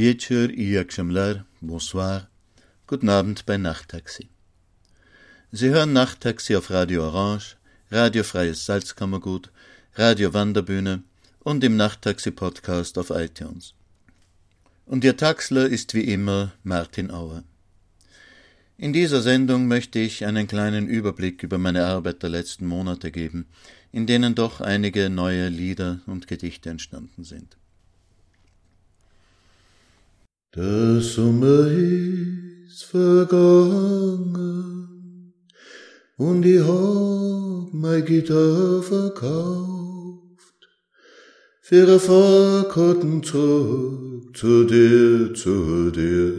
Wieczór i jak szemler, bonsoir, guten Abend bei Nachttaxi. Sie hören Nachttaxi auf Radio Orange, Radiofreies Salzkammergut, Radio Wanderbühne und im Nachttaxi-Podcast auf iTunes. Und Ihr Taxler ist wie immer Martin Auer. In dieser Sendung möchte ich einen kleinen Überblick über meine Arbeit der letzten Monate geben, in denen doch einige neue Lieder und Gedichte entstanden sind. Der Sommer ist vergangen und ich hab mein Gitarre verkauft für ein Fahrkartenzug zu dir, zu dir.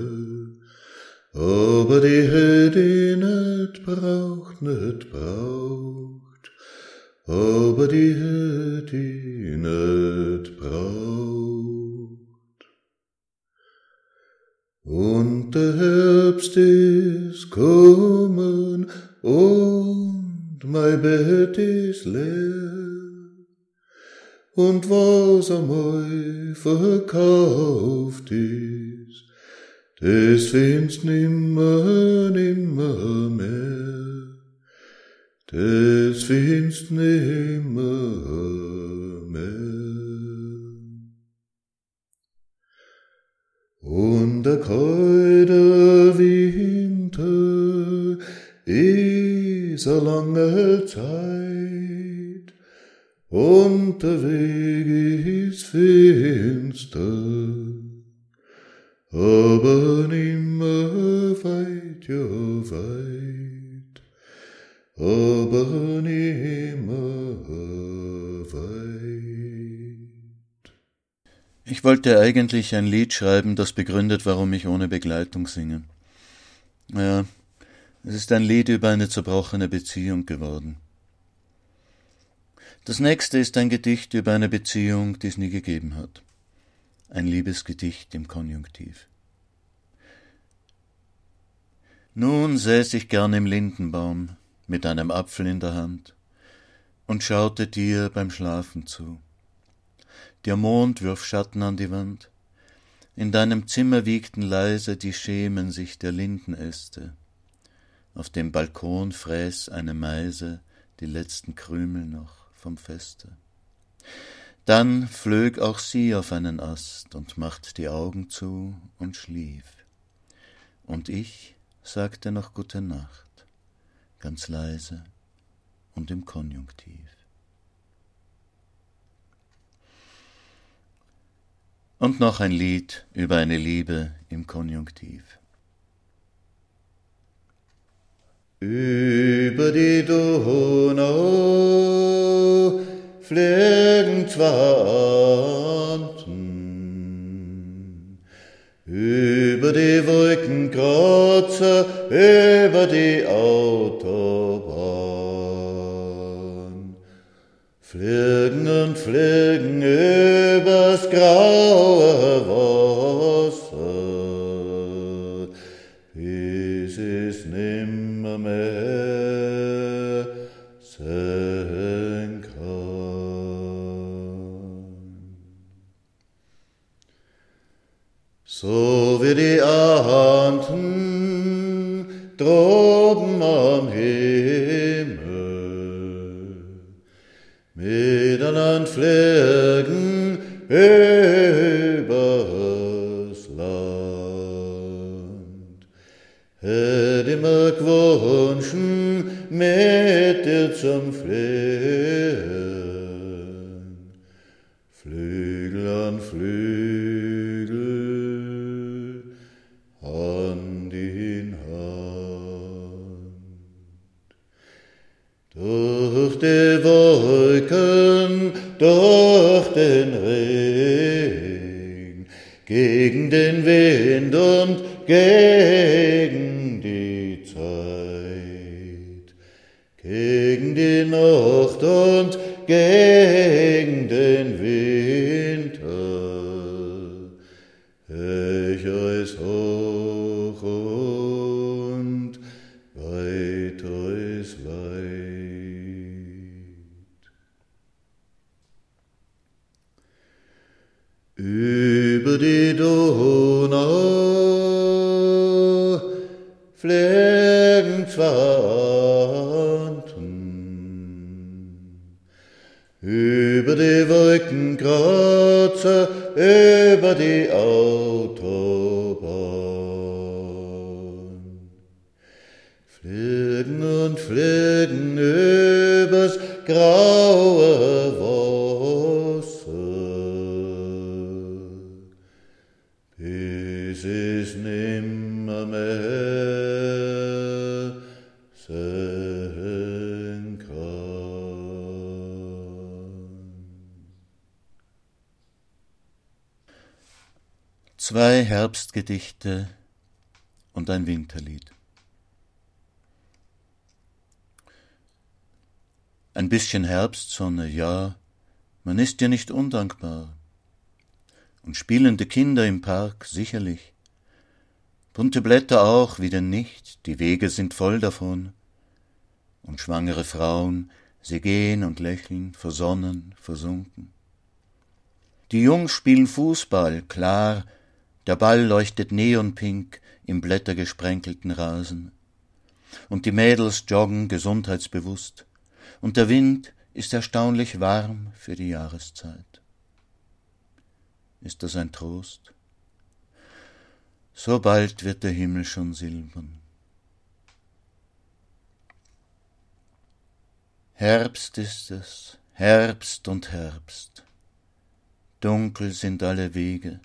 Aber die hätte ich nicht braucht, nicht braucht, aber die hätte ich nicht braucht. Und der Herbst ist kommen und mein Bett ist leer. Und was einmal verkauft ist, das findest nimmer, nimmer mehr. Das findest nimmer mehr. Und der kalte Winter ist a lange Zeit und der Weg ist finster, aber nimmer weit, ja weit, aber nimmer weit. Ich wollte eigentlich ein Lied schreiben, das begründet, warum ich ohne Begleitung singe. Ja, es ist ein Lied über eine zerbrochene Beziehung geworden. Das nächste ist ein Gedicht über eine Beziehung, die es nie gegeben hat. Ein Liebesgedicht im Konjunktiv. Nun säß ich gern im Lindenbaum mit einem Apfel in der Hand und schaute dir beim Schlafen zu. Der Mond wirft Schatten an die Wand. In deinem Zimmer wiegten leise die Schemen sich der Lindenäste. Auf dem Balkon fräß eine Meise die letzten Krümel noch vom Feste. Dann flög auch sie auf einen Ast und macht die Augen zu und schlief. Und ich sagte noch Gute Nacht, ganz leise und im Konjunktiv. Und noch ein Lied über eine Liebe im Konjunktiv. Über die Donau fliegen zwei Anten, über die Wolkenkratzer, über die Autobahn, fliegen und fliegen übers graue Wasser, über die Autobahn. Fliegen und fliegen übers graue Wasser, bis es nimmer mehr Zwei Herbstgedichte und ein Winterlied. Ein bisschen Herbstsonne, ja, man ist dir nicht undankbar. Und spielende Kinder im Park, sicherlich. Bunte Blätter auch, wie denn nicht, die Wege sind voll davon. Und schwangere Frauen, sie gehen und lächeln, versonnen, versunken. Die Jungs spielen Fußball, klar, der Ball leuchtet neonpink im blättergesprenkelten Rasen. Und die Mädels joggen gesundheitsbewusst. Und der Wind ist erstaunlich warm für die Jahreszeit. Ist das ein Trost? So bald wird der Himmel schon silbern. Herbst ist es, Herbst und Herbst. Dunkel sind alle Wege,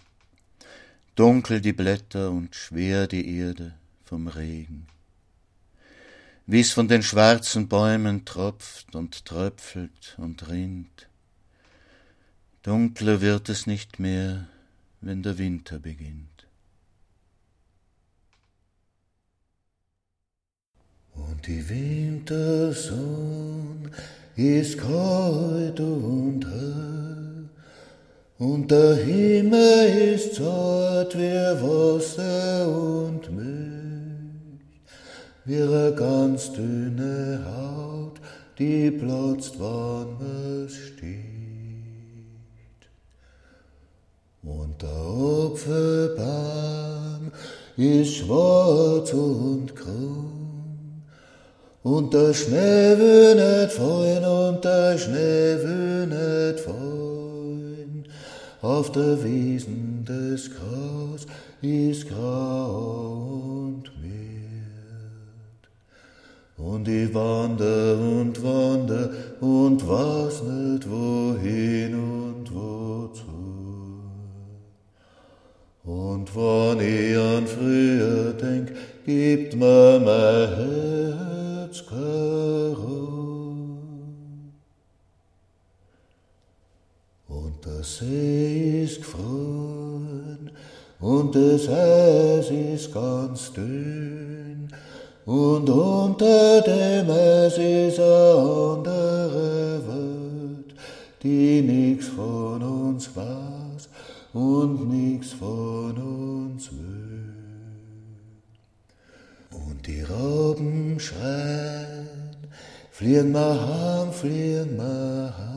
dunkel die Blätter und schwer die Erde vom Regen. Wie's von den schwarzen Bäumen tropft und tröpfelt und rinnt, dunkler wird es nicht mehr, wenn der Winter beginnt. Und die Wintersonne ist kalt und hell, und der Himmel ist zart wie Wasser und Milch, wie eine ganz dünne Haut, die platzt, wann es sticht. Und der Apfelbaum ist schwarz und krumm, und der Schnee will nicht fallen, und der Schnee will nicht fallen. Auf der Wiesen des Gras ist grau und mild. Und ich wander und wander und weiß nicht wohin und wozu. Und wann ich an früher denk, gibt mir mein Herz keine Der See ist gefroren und das Eis ist ganz dünn. Und unter dem Eis ist eine andere Welt, die nix von uns weiß und nix von uns will. Und die Robben schreien, fliehen wir heim, fliehen wir heim.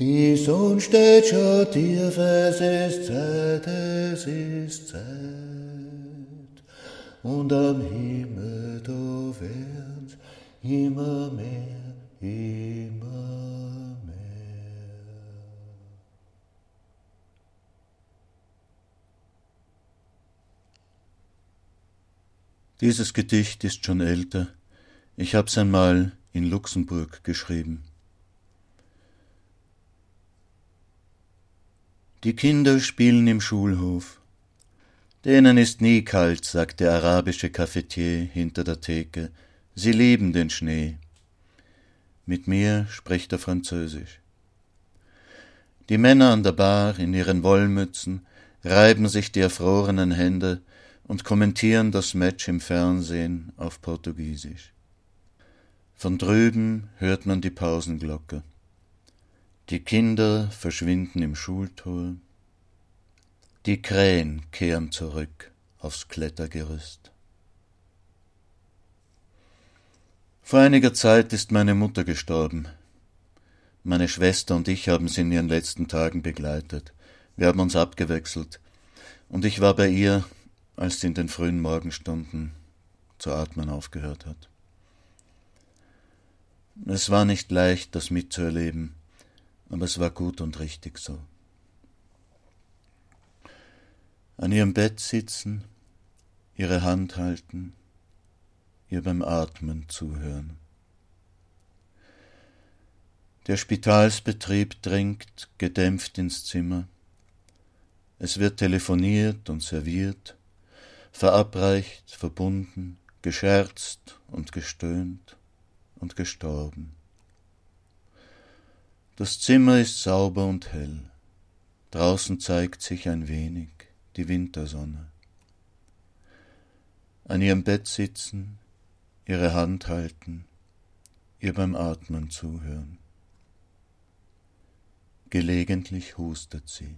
Die Sonne steht schon tief, es ist Zeit, es ist Zeit. Und am Himmel, da werd's immer mehr, immer mehr. Dieses Gedicht ist schon älter. Ich hab's einmal in Luxemburg geschrieben. Die Kinder spielen im Schulhof. Denen ist nie kalt, sagt der arabische Cafetier hinter der Theke. Sie lieben den Schnee. Mit mir spricht er Französisch. Die Männer an der Bar in ihren Wollmützen reiben sich die erfrorenen Hände und kommentieren das Match im Fernsehen auf Portugiesisch. Von drüben hört man die Pausenglocke. Die Kinder verschwinden im Schultor. Die Krähen kehren zurück aufs Klettergerüst. Vor einiger Zeit ist meine Mutter gestorben. Meine Schwester und ich haben sie in ihren letzten Tagen begleitet. Wir haben uns abgewechselt, und ich war bei ihr, als sie in den frühen Morgenstunden zu atmen aufgehört hat. Es war nicht leicht, das mitzuerleben, aber es war gut und richtig so. An ihrem Bett sitzen, ihre Hand halten, ihr beim Atmen zuhören. Der Spitalsbetrieb dringt gedämpft ins Zimmer. Es wird telefoniert und serviert, verabreicht, verbunden, gescherzt und gestöhnt und gestorben. Das Zimmer ist sauber und hell. Draußen zeigt sich ein wenig die Wintersonne. An ihrem Bett sitzen, ihre Hand halten, ihr beim Atmen zuhören. Gelegentlich hustet sie.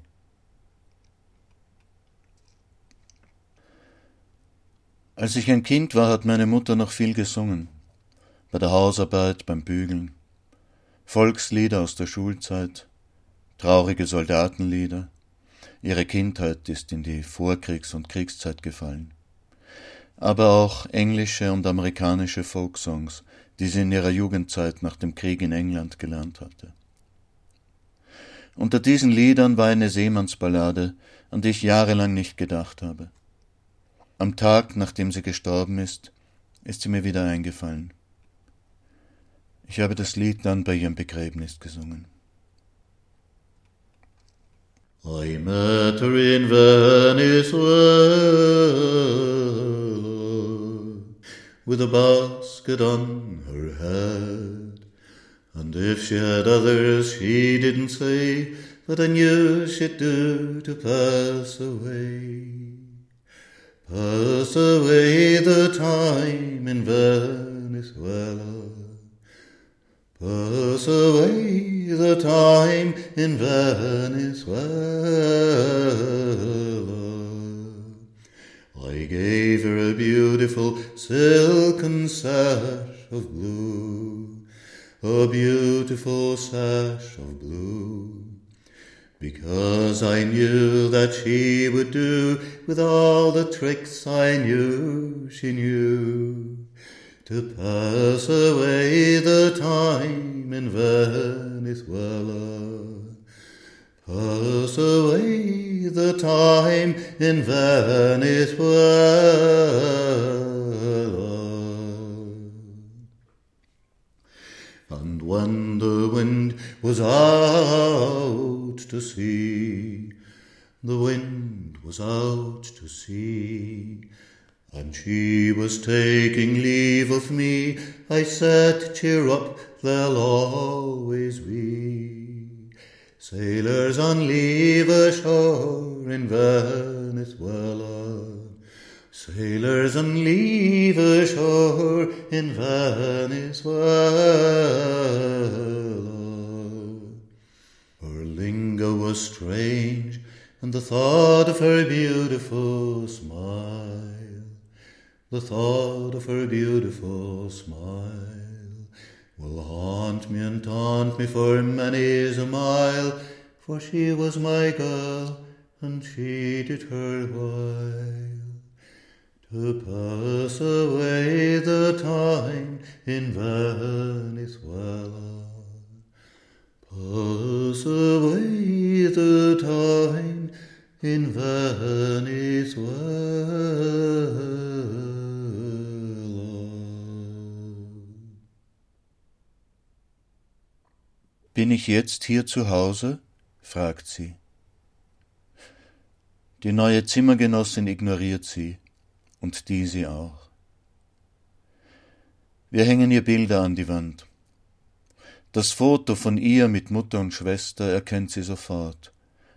Als ich ein Kind war, hat meine Mutter noch viel gesungen bei der Hausarbeit, beim Bügeln, Volkslieder aus der Schulzeit, traurige Soldatenlieder, ihre Kindheit ist in die Vorkriegs- und Kriegszeit gefallen, aber auch englische und amerikanische Folksongs, die sie in ihrer Jugendzeit nach dem Krieg in England gelernt hatte. Unter diesen Liedern war eine Seemannsballade, an die ich jahrelang nicht gedacht habe. Am Tag, nachdem sie gestorben ist, ist sie mir wieder eingefallen. Ich habe das Lied dann bei ihrem Begräbnis gesungen. I met her in Venezuela with a basket on her head. And if she had others, she didn't say, but I knew she'd do to pass away. Pass away the time in Venezuela. Pass away the time in Venezuela. I gave her a beautiful silken sash of blue, a beautiful sash of blue, because I knew that she would do with all the tricks I knew she knew to pass away the time in Venezuela. Pass away the time in Venezuela. And when the wind was out to sea, the wind was out to sea, and she was taking leave of me. I said, Cheer up, they'll always be. Sailors on leave ashore in Venezuela. Uh, sailors on leave ashore in Venezuela. Uh. Her lingo was strange, and the thought of her beautiful smile The thought of her beautiful smile will haunt me and taunt me for many's a mile, for she was my girl, and she did her while to pass away the time in Venezuela. Pass away the time in Venezuela. Bin ich jetzt hier zu Hause? fragt sie. Die neue Zimmergenossin ignoriert sie und die sie auch. Wir hängen ihr Bilder an die Wand. Das Foto von ihr mit Mutter und Schwester erkennt sie sofort,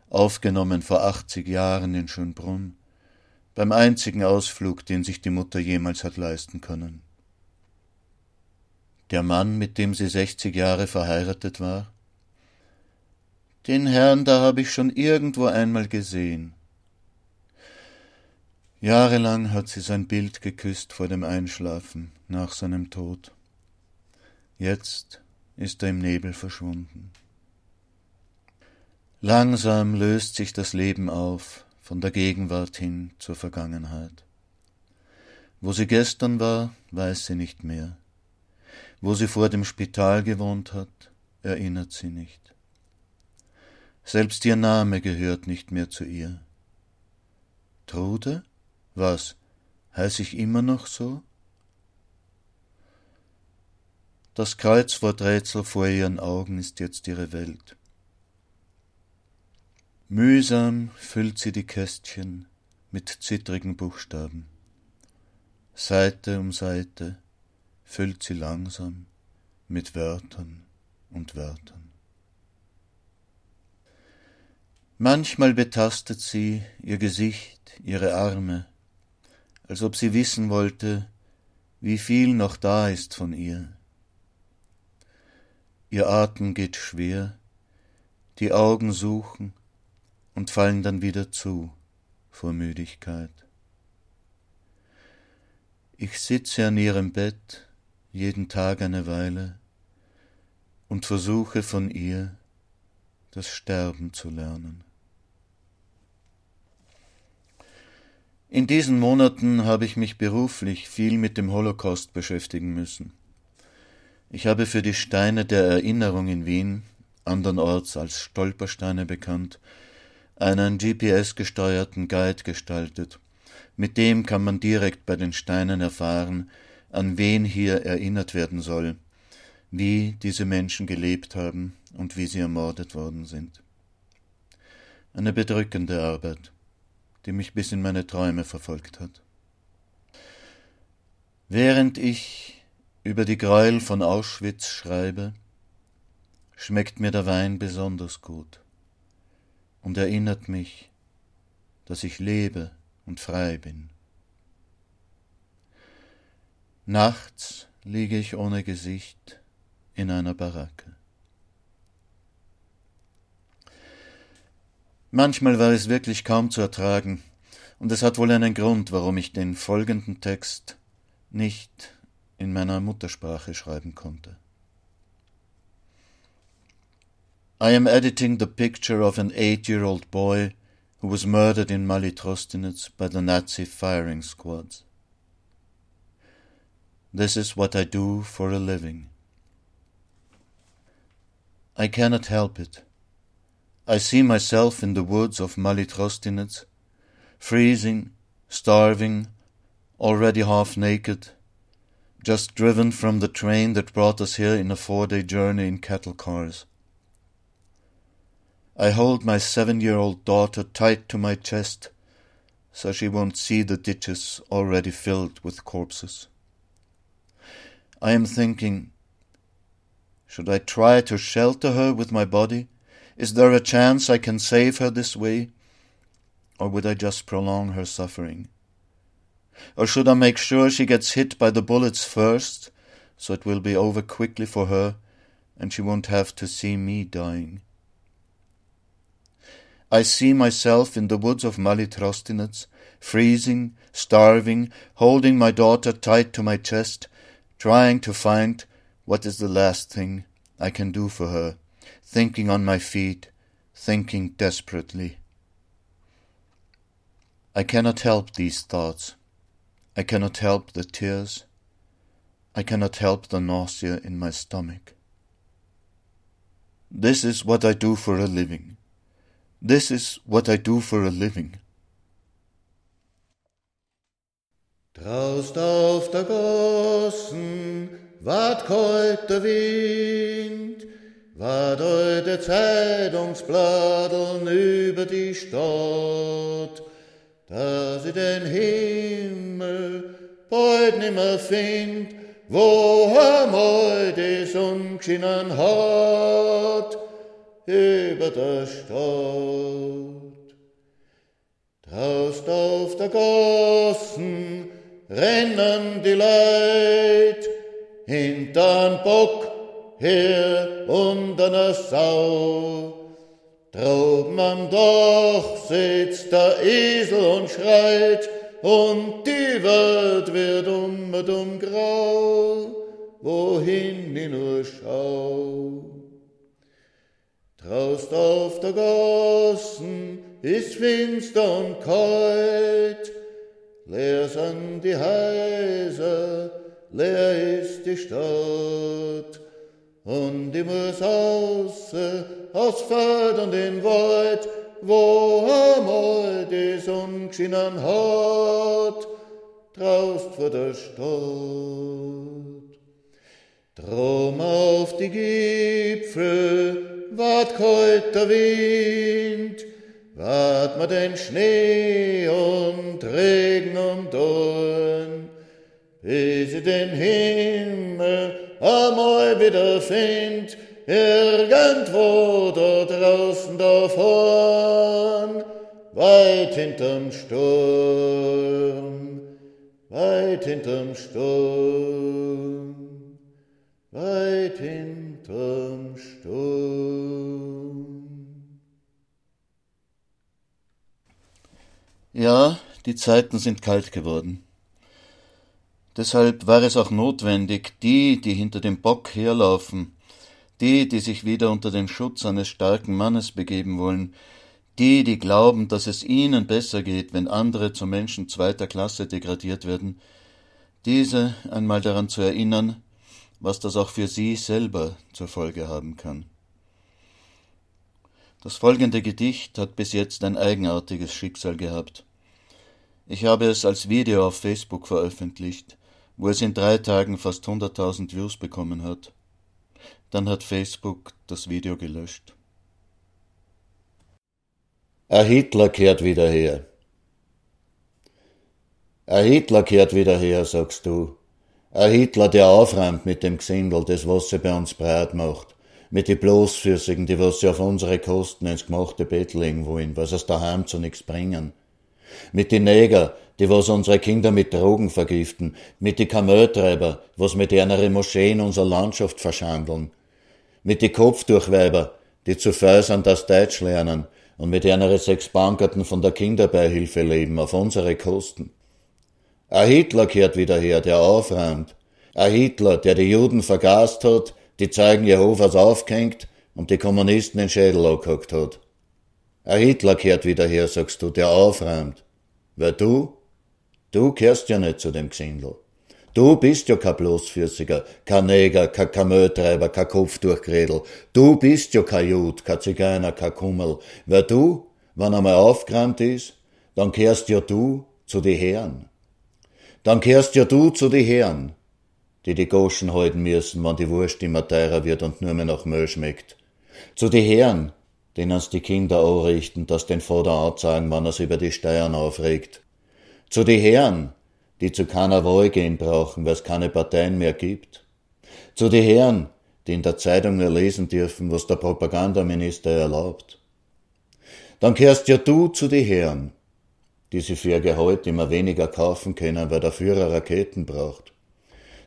aufgenommen vor achtzig Jahren in Schönbrunn, beim einzigen Ausflug, den sich die Mutter jemals hat leisten können. Der Mann, mit dem sie sechzig Jahre verheiratet war? Den Herrn da habe ich schon irgendwo einmal gesehen. Jahrelang hat sie sein Bild geküsst vor dem Einschlafen nach seinem Tod. Jetzt ist er im Nebel verschwunden. Langsam löst sich das Leben auf, von der Gegenwart hin zur Vergangenheit. Wo sie gestern war, weiß sie nicht mehr. Wo sie vor dem Spital gewohnt hat, erinnert sie nicht. Selbst ihr Name gehört nicht mehr zu ihr. Trude? Was? Heiß ich immer noch so? Das Kreuzworträtsel vor ihren Augen ist jetzt ihre Welt. Mühsam füllt sie die Kästchen mit zittrigen Buchstaben. Seite um Seite füllt sie langsam mit Wörtern und Wörtern. Manchmal betastet sie ihr Gesicht, ihre Arme, als ob sie wissen wollte, wie viel noch da ist von ihr. Ihr Atem geht schwer, die Augen suchen und fallen dann wieder zu vor Müdigkeit. Ich sitze an ihrem Bett jeden Tag eine Weile und versuche von ihr das Sterben zu lernen. In diesen Monaten habe ich mich beruflich viel mit dem Holocaust beschäftigen müssen. Ich habe für die Steine der Erinnerung in Wien, andernorts als Stolpersteine bekannt, einen GPS-gesteuerten Guide gestaltet. Mit dem kann man direkt bei den Steinen erfahren, an wen hier erinnert werden soll, wie diese Menschen gelebt haben und wie sie ermordet worden sind. Eine bedrückende Arbeit die mich bis in meine Träume verfolgt hat. Während ich über die Gräuel von Auschwitz schreibe, schmeckt mir der Wein besonders gut und erinnert mich, dass ich lebe und frei bin. Nachts liege ich ohne Gesicht in einer Baracke. Manchmal war es wirklich kaum zu ertragen, und es hat wohl einen Grund, warum ich den folgenden Text nicht in meiner Muttersprache schreiben konnte. I am editing the picture of an eight-year-old boy who was murdered in Malitrostinets by the Nazi firing squads. This is what I do for a living. I cannot help it. I see myself in the woods of Malitrostinets, freezing, starving, already half naked, just driven from the train that brought us here in a four day journey in cattle cars. I hold my seven year old daughter tight to my chest so she won't see the ditches already filled with corpses. I am thinking, should I try to shelter her with my body? Is there a chance I can save her this way? Or would I just prolong her suffering? Or should I make sure she gets hit by the bullets first, so it will be over quickly for her, and she won't have to see me dying? I see myself in the woods of Malitrostinets, freezing, starving, holding my daughter tight to my chest, trying to find what is the last thing I can do for her, thinking on my feet, thinking desperately. I cannot help these thoughts. I cannot help the tears. I cannot help the nausea in my stomach. This is what I do for a living. This is what I do for a living. Draust auf der Gossen, ward kalt der Wind, ward heute Zeitungsbladeln über die Stadt, dass ich den Himmel bald nimmer find, wo einmal die Sonne geschienen hat über der Stadt. Draust auf der Gassen rennen die Leid hintern Bock her und einer Sau. Droben am Dach sitzt der Esel und schreit, und die Welt wird um und um grau, wohin ich nur schau. Traust auf der Gassen ist finster und kalt, leer sind die Häuser, leer ist die Stadt. Und ich muss aus, Feld und in Wald, wo einmal die Sonne geschienen hat, traust vor der Stadt. Drum auf die Gipfel wart kalt der Wind, wart mir den Schnee und Regen und Dorn, bis ich den Himmel einmal wieder find, irgendwo da draußen davon, weit hinterm Sturm, weit hinterm Sturm, weit hinterm Sturm. Ja, die Zeiten sind kalt geworden. Deshalb war es auch notwendig, die, die hinter dem Bock herlaufen, die, die sich wieder unter den Schutz eines starken Mannes begeben wollen, die, die glauben, dass es ihnen besser geht, wenn andere zu Menschen zweiter Klasse degradiert werden, diese einmal daran zu erinnern, was das auch für sie selber zur Folge haben kann. Das folgende Gedicht hat bis jetzt ein eigenartiges Schicksal gehabt. Ich habe es als Video auf Facebook veröffentlicht, wo es in drei Tagen fast 100.000 Views bekommen hat. Dann hat Facebook das Video gelöscht. Ein Hitler kehrt wieder her. Ein Hitler kehrt wieder her, sagst du. Ein Hitler, der aufräumt mit dem Gesindel, das was sie bei uns breit macht. Mit die Bloßfüßigen, die was sie auf unsere Kosten ins gemachte Bett legen wollen, was es daheim zu nichts bringen. Mit die Neger, die was unsere Kinder mit Drogen vergiften, mit die Kameltreiber, was mit ihrer Moscheen unsere Landschaft verschandeln, mit die Kopfdurchweiber, die zu faul das Deutsch lernen und mit ihrer Sechsbankerten von der Kinderbeihilfe leben auf unsere Kosten. Ein Hitler kehrt wieder her, der aufräumt. Ein Hitler, der die Juden vergast hat, die Zeugen Jehovas aufgehängt und die Kommunisten den Schädel angehackt hat. Ein Hitler kehrt wieder her, sagst du, der aufräumt. Weil du, du kehrst ja nicht zu dem Gesindel. Du bist ja kein Bloßfüßiger, kein Neger, kein Kamötreiber, kein Kopfdurchgredel. Du bist ja kein Jud, kein Zigeuner, kein Kummel. Weil du, wenn einmal aufgeräumt ist, dann kehrst ja du zu die Herren. Dann kehrst ja du zu die Herren, die die Goschen halten müssen, wenn die Wurst immer teurer wird und nur mehr nach Müll schmeckt. Zu die Herren, denen's die Kinder anrichten, dass den Vater anzeigen, wenn er's über die Steuern aufregt. Zu die Herren, die zu keiner Wahl gehen brauchen, weil es keine Parteien mehr gibt. Zu die Herren, die in der Zeitung nur lesen dürfen, was der Propagandaminister erlaubt. Dann kehrst ja du zu die Herren, die sie für ihr Gehalt immer weniger kaufen können, weil der Führer Raketen braucht.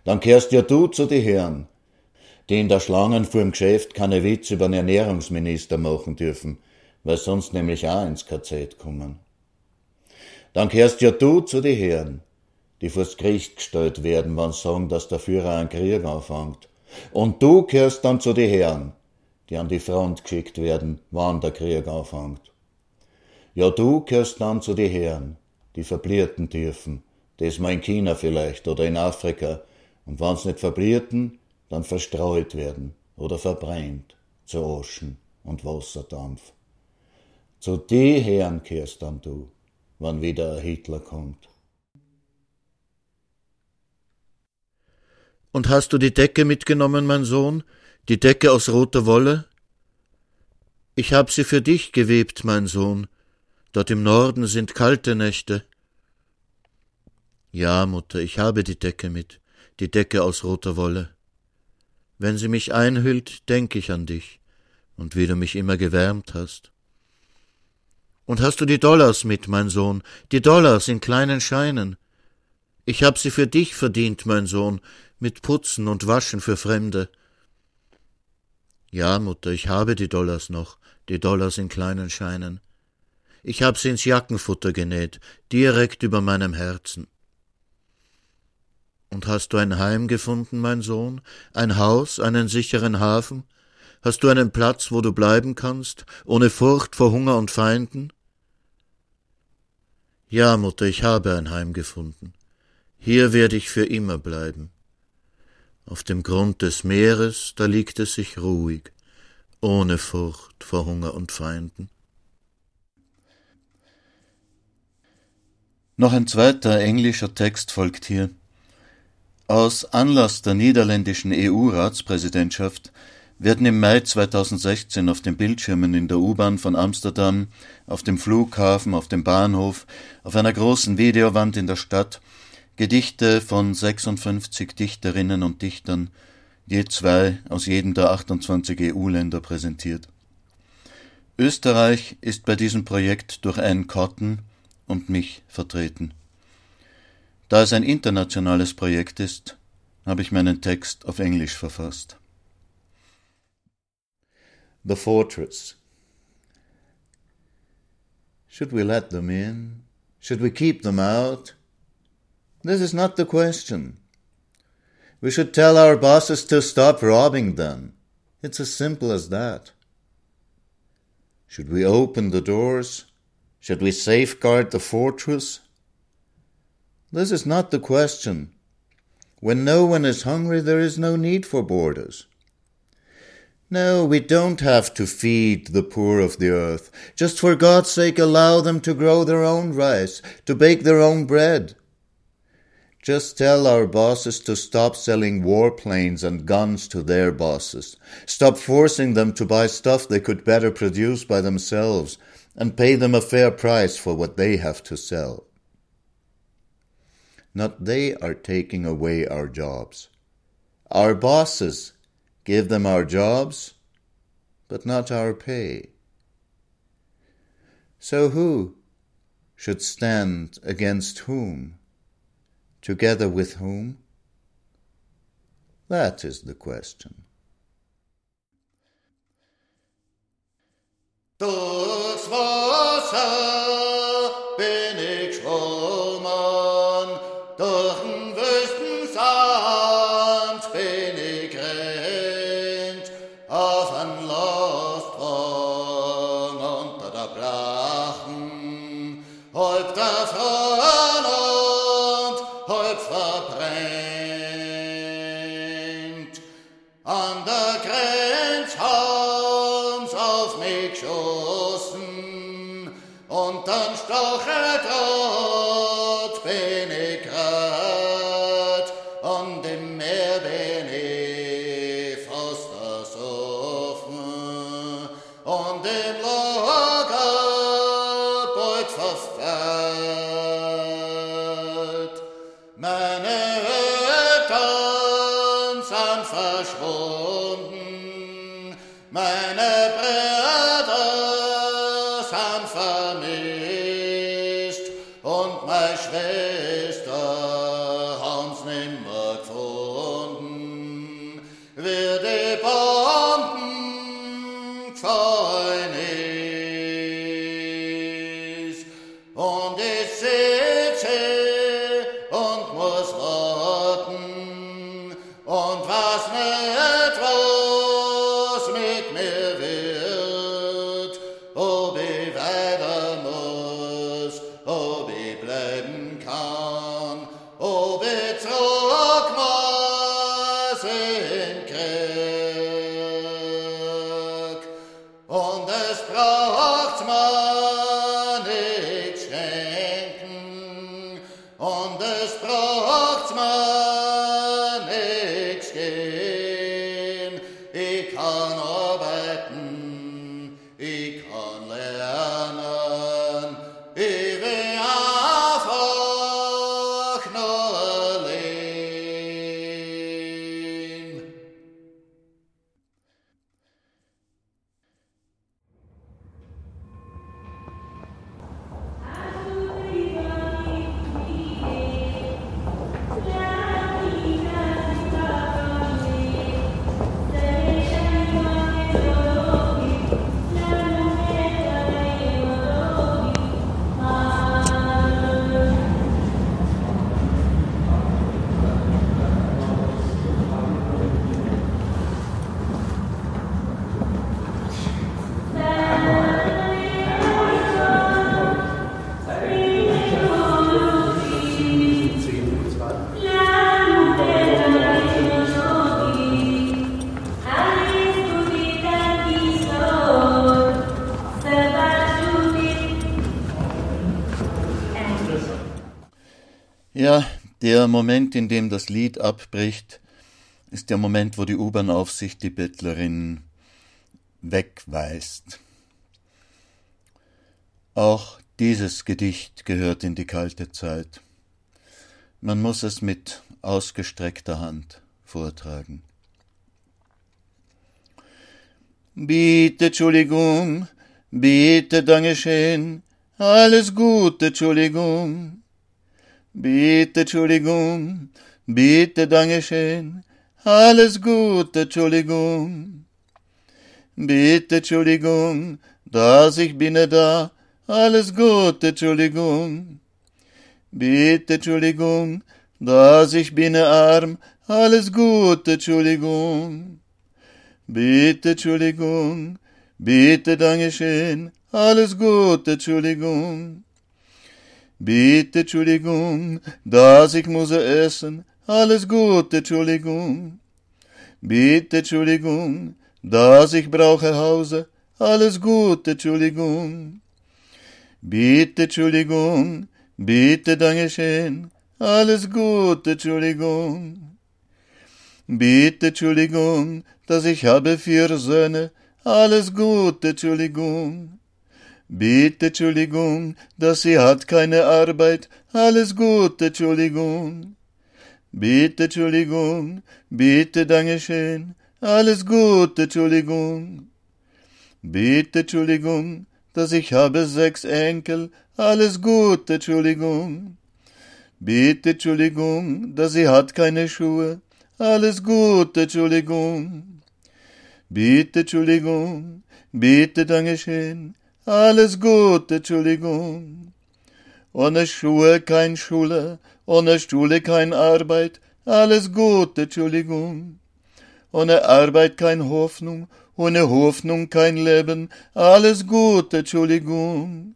Dann kehrst ja du zu die Herren, die in der Schlangen vor dem Geschäft keine Witze über den Ernährungsminister machen dürfen, weil sonst nämlich auch ins KZ kommen. Dann kehrst ja du zu die Herren, die vors Gericht gestellt werden, wann sagen, dass der Führer einen Krieg anfängt. Und du kehrst dann zu die Herren, die an die Front geschickt werden, wann der Krieg anfängt. Ja, du kehrst dann zu die Herren, die verblierten dürfen, das mal in China vielleicht oder in Afrika, und wann's nicht verblierten, dann verstreut werden oder verbrennt zu Oschen und Wasserdampf. Zu die Herren kehrst dann du wann wieder ein Hitler kommt. Und hast du die Decke mitgenommen, mein Sohn, die Decke aus roter Wolle? Ich hab sie für dich gewebt, mein Sohn. Dort im Norden sind kalte Nächte. Ja, Mutter, ich habe die Decke mit, die Decke aus roter Wolle. Wenn sie mich einhüllt, denk ich an dich und wie du mich immer gewärmt hast. Und hast du die Dollars mit, mein Sohn, die Dollars in kleinen Scheinen? Ich hab sie für dich verdient, mein Sohn, mit Putzen und Waschen für Fremde. Ja, Mutter, ich habe die Dollars noch, die Dollars in kleinen Scheinen. Ich hab sie ins Jackenfutter genäht, direkt über meinem Herzen. Und hast du ein Heim gefunden, mein Sohn, ein Haus, einen sicheren Hafen? Hast du einen Platz, wo du bleiben kannst, ohne Furcht vor Hunger und Feinden? Ja, Mutter, ich habe ein Heim gefunden. Hier werde ich für immer bleiben. Auf dem Grund des Meeres, da liegt es sich ruhig, ohne Furcht vor Hunger und Feinden. Noch ein zweiter englischer Text folgt hier. Aus Anlass der niederländischen EU-Ratspräsidentschaft werden im Mai 2016 auf den Bildschirmen in der U-Bahn von Amsterdam, auf dem Flughafen, auf dem Bahnhof, auf einer großen Videowand in der Stadt Gedichte von 56 Dichterinnen und Dichtern, je zwei aus jedem der 28 EU-Länder präsentiert. Österreich ist bei diesem Projekt durch Anne Cotton und mich vertreten. Da es ein internationales Projekt ist, habe ich meinen Text auf Englisch verfasst. the fortress. Should we let them in? Should we keep them out? This is not the question. We should tell our bosses to stop robbing them. It's as simple as that. Should we open the doors? Should we safeguard the fortress? This is not the question. When no one is hungry, there is no need for borders. No, we don't have to feed the poor of the earth. Just for God's sake, allow them to grow their own rice, to bake their own bread. Just tell our bosses to stop selling warplanes and guns to their bosses. Stop forcing them to buy stuff they could better produce by themselves and pay them a fair price for what they have to sell. Not they are taking away our jobs. Our bosses give them our jobs, but not our pay. So who should stand against whom? Together with whom? That is the question. Holz verbrennt. Der Moment, in dem das Lied abbricht, ist der Moment, wo die U-Bahn-Aufsicht die Bettlerin wegweist. Auch dieses Gedicht gehört in die kalte Zeit. Man muss es mit ausgestreckter Hand vortragen. Bitte Entschuldigung, bitte Dankeschön, alles Gute, Entschuldigung. Bitte Entschuldigung, bitte Dankeschön, alles Gute, Entschuldigung. Bitte Entschuldigung, dass ich bin da, alles Gute, Entschuldigung. Bitte Entschuldigung, dass ich bin arm, alles Gute, Entschuldigung. Bitte Entschuldigung, bitte Dankeschön, alles Gute, Entschuldigung. Bitte Entschuldigung, dass ich muss essen, alles Gute, Entschuldigung. Bitte Entschuldigung, dass ich brauche Hause, alles Gute, Entschuldigung. Bitte Entschuldigung, bitte Dankeschön, alles Gute, Entschuldigung. Bitte Entschuldigung, dass ich habe vier Söhne, alles Gute, Entschuldigung. Bitte Entschuldigung, dass sie hat keine Arbeit, alles Gute, Entschuldigung. Bitte Entschuldigung, bitte Dankeschön, alles Gute, Entschuldigung. Bitte Entschuldigung, dass ich habe sechs Enkel, alles Gute, Entschuldigung. Bitte Entschuldigung, dass sie hat keine Schuhe, alles Gute, Entschuldigung. Bitte Entschuldigung, bitte Dankeschön, alles Gute, Entschuldigung. Ohne Schuhe kein Schule, ohne Schule kein Arbeit, alles Gute, Entschuldigung. Ohne Arbeit kein Hoffnung, ohne Hoffnung kein Leben, alles Gute, Entschuldigung.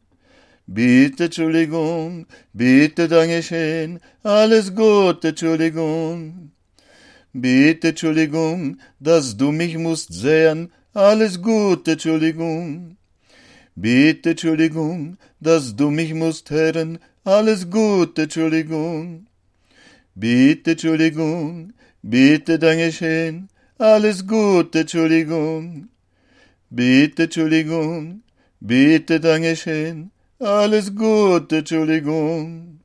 Bitte, Entschuldigung, bitte, Dankeschön, alles Gute, Entschuldigung. Bitte, Entschuldigung, dass du mich musst sehen, alles Gute, Entschuldigung. Bitte Entschuldigung, dass du mich musst hören, alles Gute, Entschuldigung. Bitte Entschuldigung, bitte Dankeschön, alles Gute, Entschuldigung. Bitte Entschuldigung, bitte Dankeschön, alles Gute, Entschuldigung.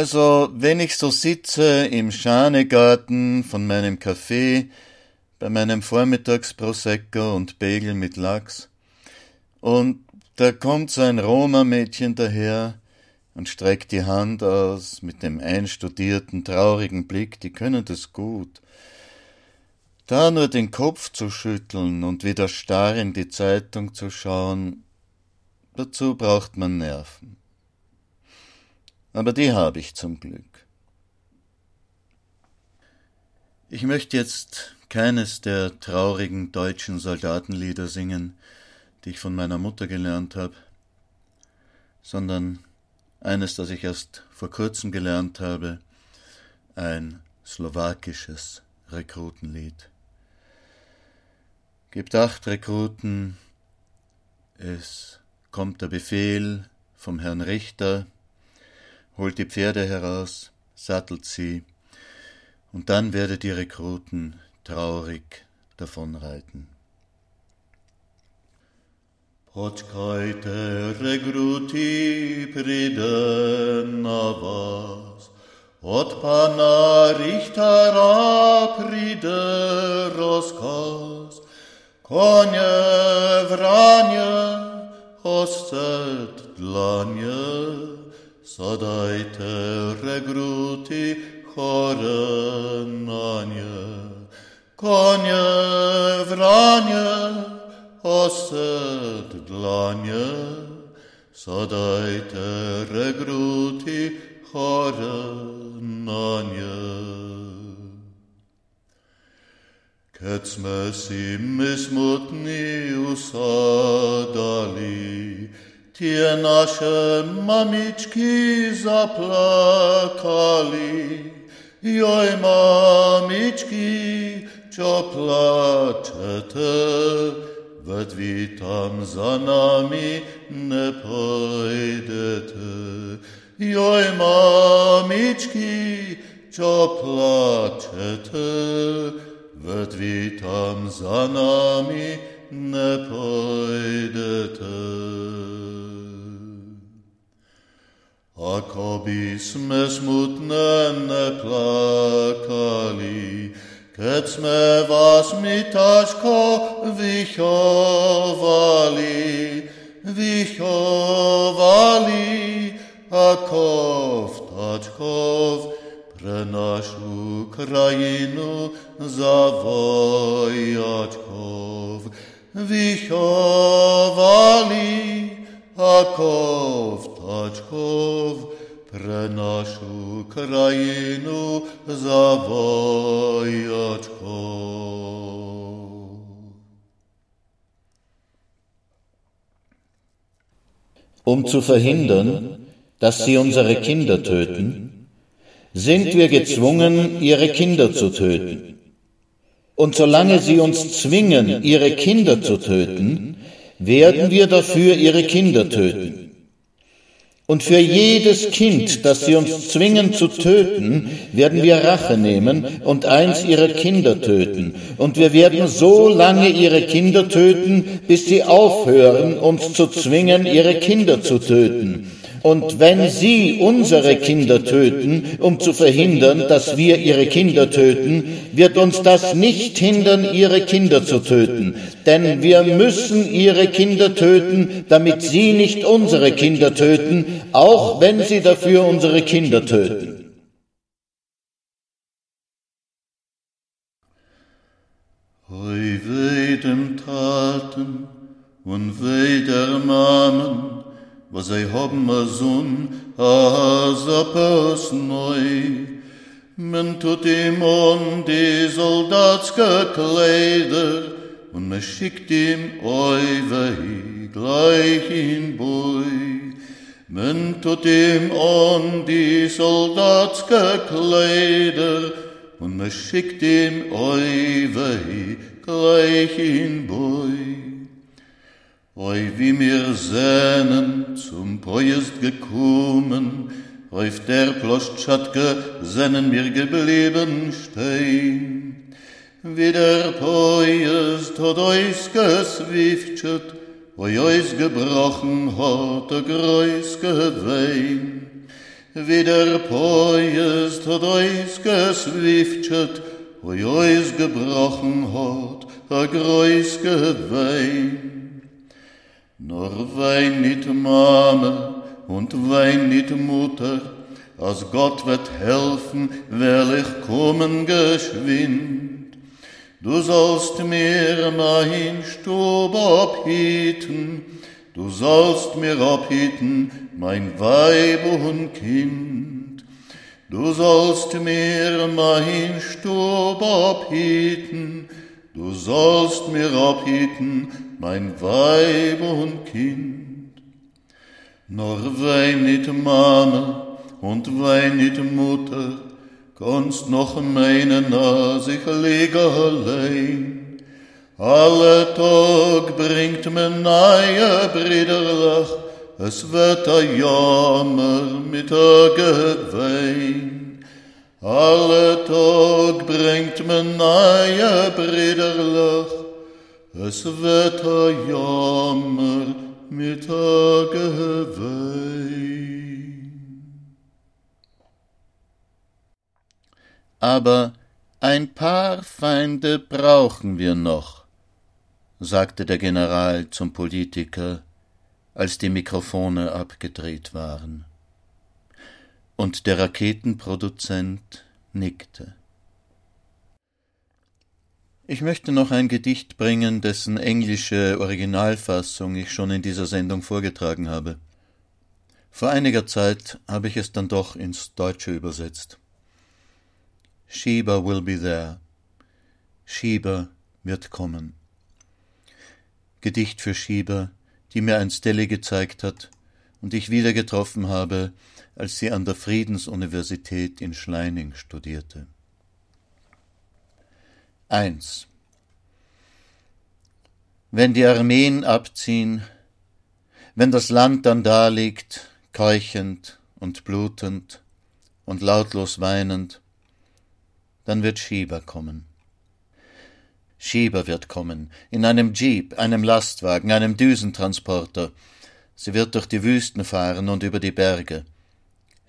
Also, wenn ich so sitze im Schanegarten von meinem Café, bei meinem Vormittagsprosecco und Bagel mit Lachs, und da kommt so ein Roma-Mädchen daher und streckt die Hand aus mit dem einstudierten, traurigen Blick, die können das gut. Da nur den Kopf zu schütteln und wieder starr in die Zeitung zu schauen, dazu braucht man Nerven aber die habe ich zum Glück. Ich möchte jetzt keines der traurigen deutschen Soldatenlieder singen, die ich von meiner Mutter gelernt habe, sondern eines, das ich erst vor kurzem gelernt habe, ein slowakisches Rekrutenlied. Gibt acht Rekruten, es kommt der Befehl vom Herrn Richter, holt die Pferde heraus, sattelt sie, und dann werdet die Rekruten traurig davonreiten. Počkajte, regruti, pride na vás, od pana Richtera pride rozkaz, konie vranie, oscet dlanie, sadajte regruti chore nanie, konie wranie, osed dlanie, sadajte regruti chore nanie. Kets mesim ismutni usadali, Tie naše mamički zaplakali, joj mamički, čo plačete, već vi tam za nami ne pojdete. Joj mamički, čo plačete, već vi tam za nami ne pojdete. Ako bisme smutnem ne plakali, kad sme vas mi taško vihovali, vihovali, akov tačkov pre našu krajinu zavojačkov, vihovali, akov pre našu krajinu za vojačkov. Um zu verhindern, dass sie unsere Kinder töten, sind wir gezwungen, ihre Kinder zu töten. Und solange sie uns zwingen, ihre Kinder zu töten, werden wir dafür ihre Kinder töten. Und für jedes Kind, das sie uns zwingen zu töten, werden wir Rache nehmen und eins ihrer Kinder töten. Und wir werden so lange ihre Kinder töten, bis sie aufhören, uns zu zwingen, ihre Kinder zu töten. Und wenn sie unsere Kinder töten, um zu verhindern, dass wir ihre Kinder töten, wird uns das nicht hindern, ihre Kinder zu töten. Denn wir müssen ihre Kinder töten, damit sie nicht unsere Kinder töten, auch wenn sie dafür unsere Kinder töten. Hoi weh dem Taten und weh der Mamen, was ei haben a Sohn, as a Pers neu. Men tut ihm on die soldatske Kleider, und me schickt ihm oi gleich in Bui. Men tut ihm on die soldatske Kleider, und me schickt ihm oi gleich in Bui. Oi, wie mir sehnen zum Poest gekommen, auf der Ploschatke sehnen mir geblieben stehen. wie der Poist hat euch geswiftet, wo euch gebrochen hat der größte Wein. Wie der Poist hat euch geswiftet, wo euch gebrochen hat der größte Wein. Nur wein nicht Mame und wein nicht Mutter, als Gott wird helfen, will ich kommen geschwind. Du sollst mir mein Stub abhieten, du sollst mir abhieten, mein Weib und Kind. Du sollst mir mein Stub abhieten, du sollst mir abhieten, mein Weib und Kind. Nur wein nicht Mama und wein nicht Mutter, kannst noch meinen, als ich liege allein. Alle Tag bringt mir neue Brüderlach, es wird ein Jammer mit a Gewein. Alle Tag bringt mir neue Brüderlach, es wird ein Jammer mit a. Aber ein paar Feinde brauchen wir noch, sagte der General zum Politiker, als die Mikrofone abgedreht waren. Und der Raketenproduzent nickte. Ich möchte noch ein Gedicht bringen, dessen englische Originalfassung ich schon in dieser Sendung vorgetragen habe. Vor einiger Zeit habe ich es dann doch ins Deutsche übersetzt. Sheba will be there. Sheba wird kommen. Gedicht für Sheba, die mir ein Stelle gezeigt hat und ich wieder getroffen habe, als sie an der Friedensuniversität in Schleining studierte. 1. Wenn die Armeen abziehen, wenn das Land dann daliegt, keuchend und blutend und lautlos weinend, dann wird Schieber kommen. Schieber wird kommen, in einem Jeep, einem Lastwagen, einem Düsentransporter. Sie wird durch die Wüsten fahren und über die Berge.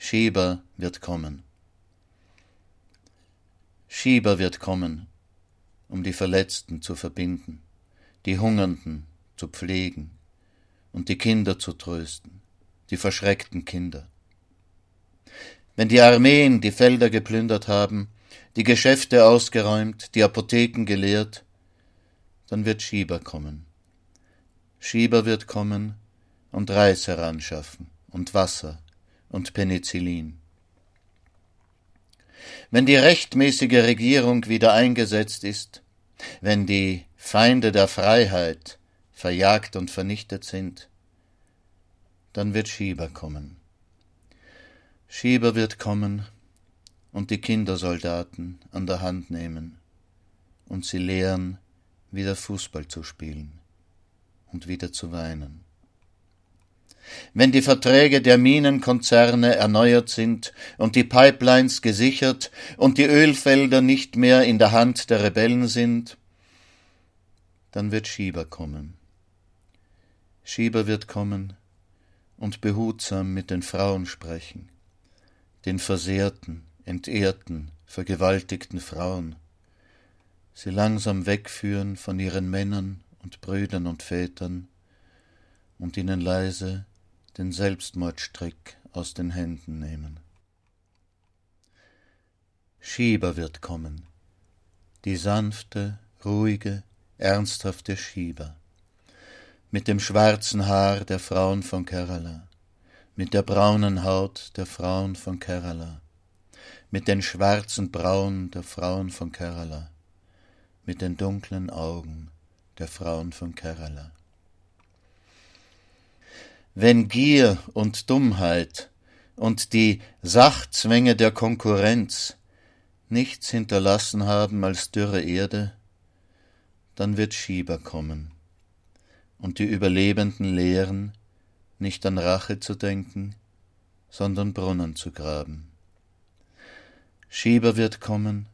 Schieber wird kommen. Schieber wird kommen, um die Verletzten zu verbinden, die Hungernden zu pflegen und die Kinder zu trösten, die verschreckten Kinder. Wenn die Armeen die Felder geplündert haben, die Geschäfte ausgeräumt, die Apotheken geleert, dann wird Schieber kommen. Schieber wird kommen und Reis heranschaffen und Wasser und Penicillin. Wenn die rechtmäßige Regierung wieder eingesetzt ist, wenn die Feinde der Freiheit verjagt und vernichtet sind, dann wird Schieber kommen. Schieber wird kommen und die Kindersoldaten an der Hand nehmen und sie lehren, wieder Fußball zu spielen und wieder zu weinen. Wenn die Verträge der Minenkonzerne erneuert sind und die Pipelines gesichert und die Ölfelder nicht mehr in der Hand der Rebellen sind, dann wird Schieber kommen. Schieber wird kommen und behutsam mit den Frauen sprechen, den Versehrten, entehrten, vergewaltigten Frauen, sie langsam wegführen von ihren Männern und Brüdern und Vätern und ihnen leise den Selbstmordstrick aus den Händen nehmen. Schieber wird kommen, die sanfte, ruhige, ernsthafte Schieber, mit dem schwarzen Haar der Frauen von Kerala, mit der braunen Haut der Frauen von Kerala, mit den schwarzen Brauen der Frauen von Kerala, mit den dunklen Augen der Frauen von Kerala. Wenn Gier und Dummheit und die Sachzwänge der Konkurrenz nichts hinterlassen haben als dürre Erde, dann wird Schieber kommen und die Überlebenden lehren, nicht an Rache zu denken, sondern Brunnen zu graben. Schieber wird kommen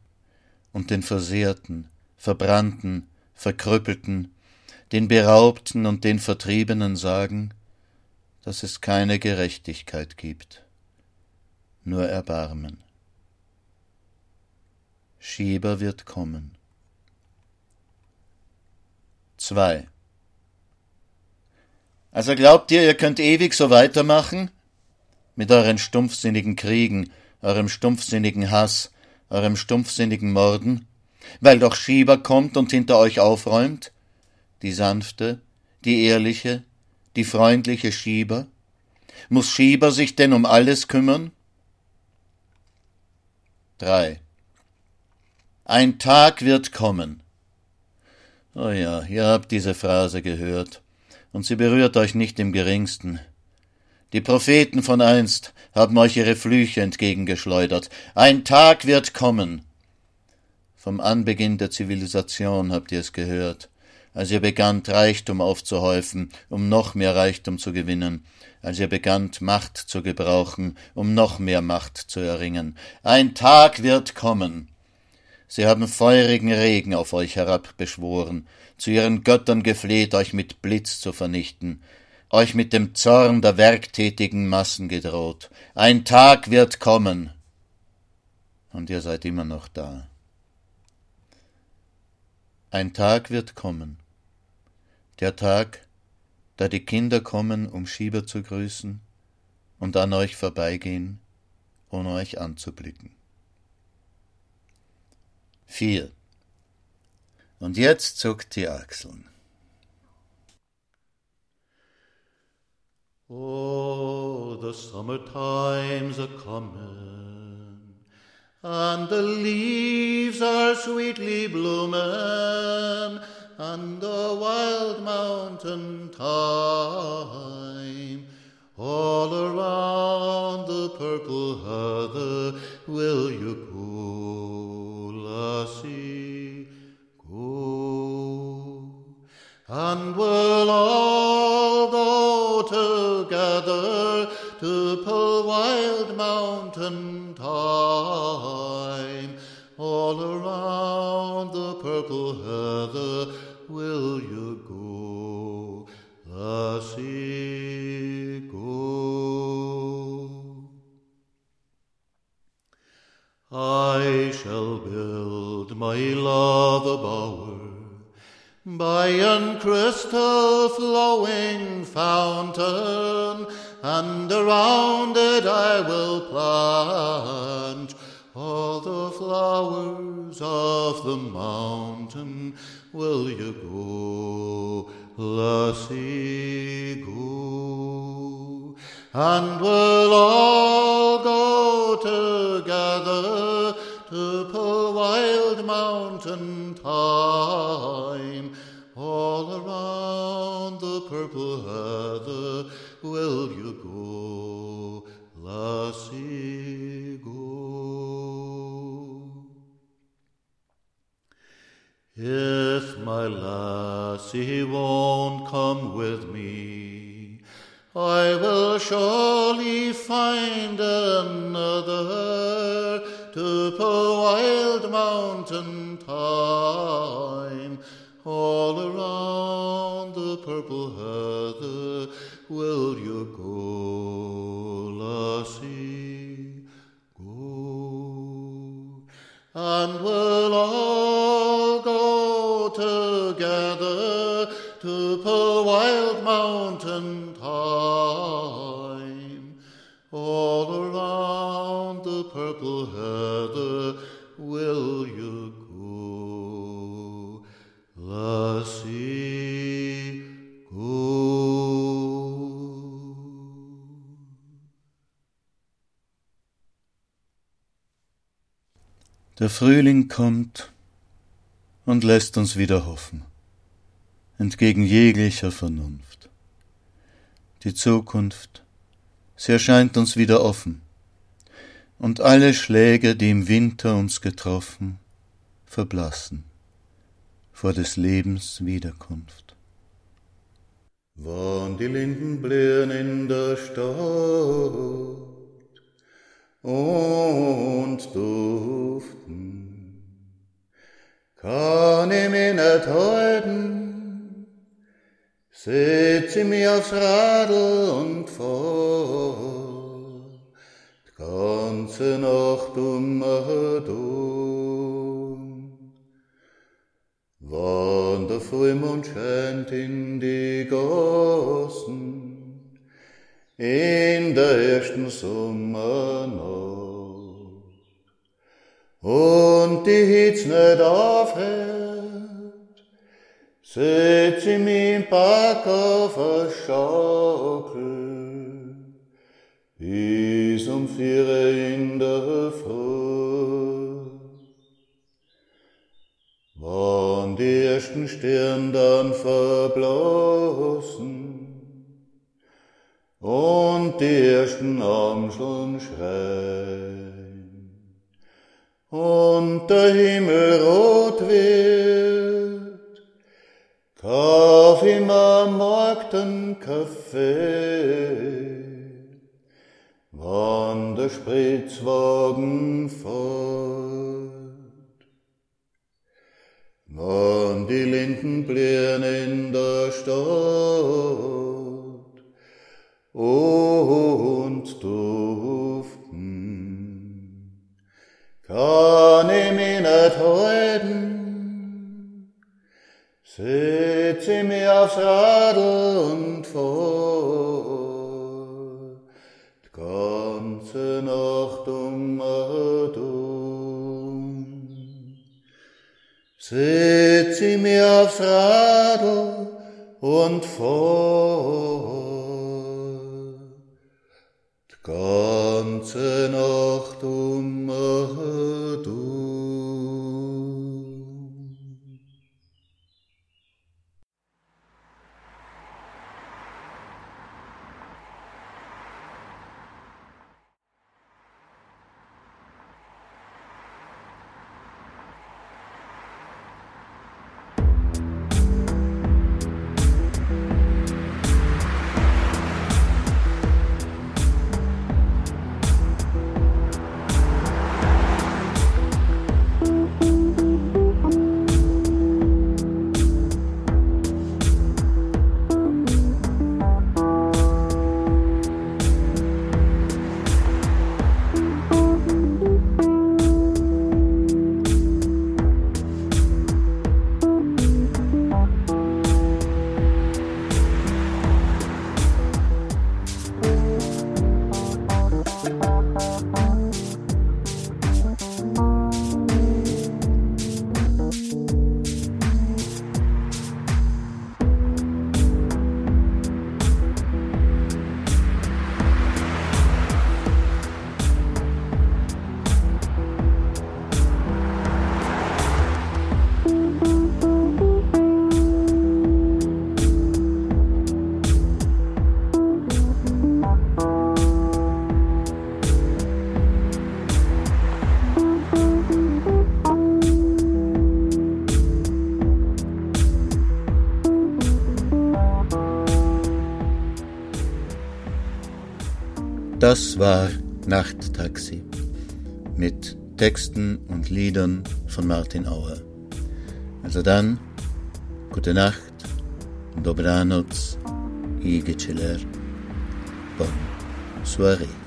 und den Versehrten Verbrannten, Verkrüppelten, den Beraubten und den Vertriebenen sagen, dass es keine Gerechtigkeit gibt, nur Erbarmen. Schieber wird kommen. 2. Also glaubt ihr, ihr könnt ewig so weitermachen? Mit euren stumpfsinnigen Kriegen, eurem stumpfsinnigen Hass, eurem stumpfsinnigen Morden? Weil doch Schieber kommt und hinter euch aufräumt? Die sanfte, die ehrliche, die freundliche Schieber? Muss Schieber sich denn um alles kümmern? 3. Ein Tag wird kommen. Oh ja, ihr habt diese Phrase gehört, und sie berührt euch nicht im geringsten. Die Propheten von einst haben euch ihre Flüche entgegengeschleudert. Ein Tag wird kommen. Vom Anbeginn der Zivilisation habt ihr es gehört, als ihr begannt, Reichtum aufzuhäufen, um noch mehr Reichtum zu gewinnen, als ihr begannt, Macht zu gebrauchen, um noch mehr Macht zu erringen. Ein Tag wird kommen. Sie haben feurigen Regen auf euch herabbeschworen, zu ihren Göttern gefleht, euch mit Blitz zu vernichten, euch mit dem Zorn der werktätigen Massen gedroht. Ein Tag wird kommen. Und ihr seid immer noch da. Ein Tag wird kommen. Der Tag, da die Kinder kommen, um Schieber zu grüßen und an euch vorbeigehen, ohne euch anzublicken. 4. Und jetzt zuckt die Achseln. Oh, the summer times are coming, and the leaves are sweetly blooming, and the wild mountain thyme. All around the purple heather will you go, lassie, go, and we'll all go together to pull wild mountain thyme. All around the purple heather will you go, lassie, go. I shall build my love a Der Frühling kommt und lässt uns wieder hoffen, entgegen jeglicher Vernunft. Die Zukunft, sie erscheint uns wieder offen, und alle Schläge, die im Winter uns getroffen, verblassen vor des Lebens Wiederkunft. Wann die Linden blühen in der Stadt und duften, kann ich mich nicht halten. Setze mich aufs Radl und fahr die ganze Nacht um herum. Wann der Vollmond scheint in die Gassen, in der ersten Sommernacht, und die Hitz nicht aufhört, setz ich im Park auf a Schaukel, bis um vier in der Früh. Wann die ersten Stern dann verblassen und die ersten Amseln schreien, und der Himmel rot wird, kauf ihm am Markt einen Kaffee, wann der Spritzwagen fährt. Wann die Linden blühen in der Stadt und duften, kann ich mich nicht halten. Setz ich mich aufs Radl und fahr ganze Nacht um und Setz ich mich aufs Radl und die ganze Nacht um und war Nachttaxi mit Texten und Liedern von Martin Auer. Also dann, gute Nacht, dobranoc i geceler. Bon soirée.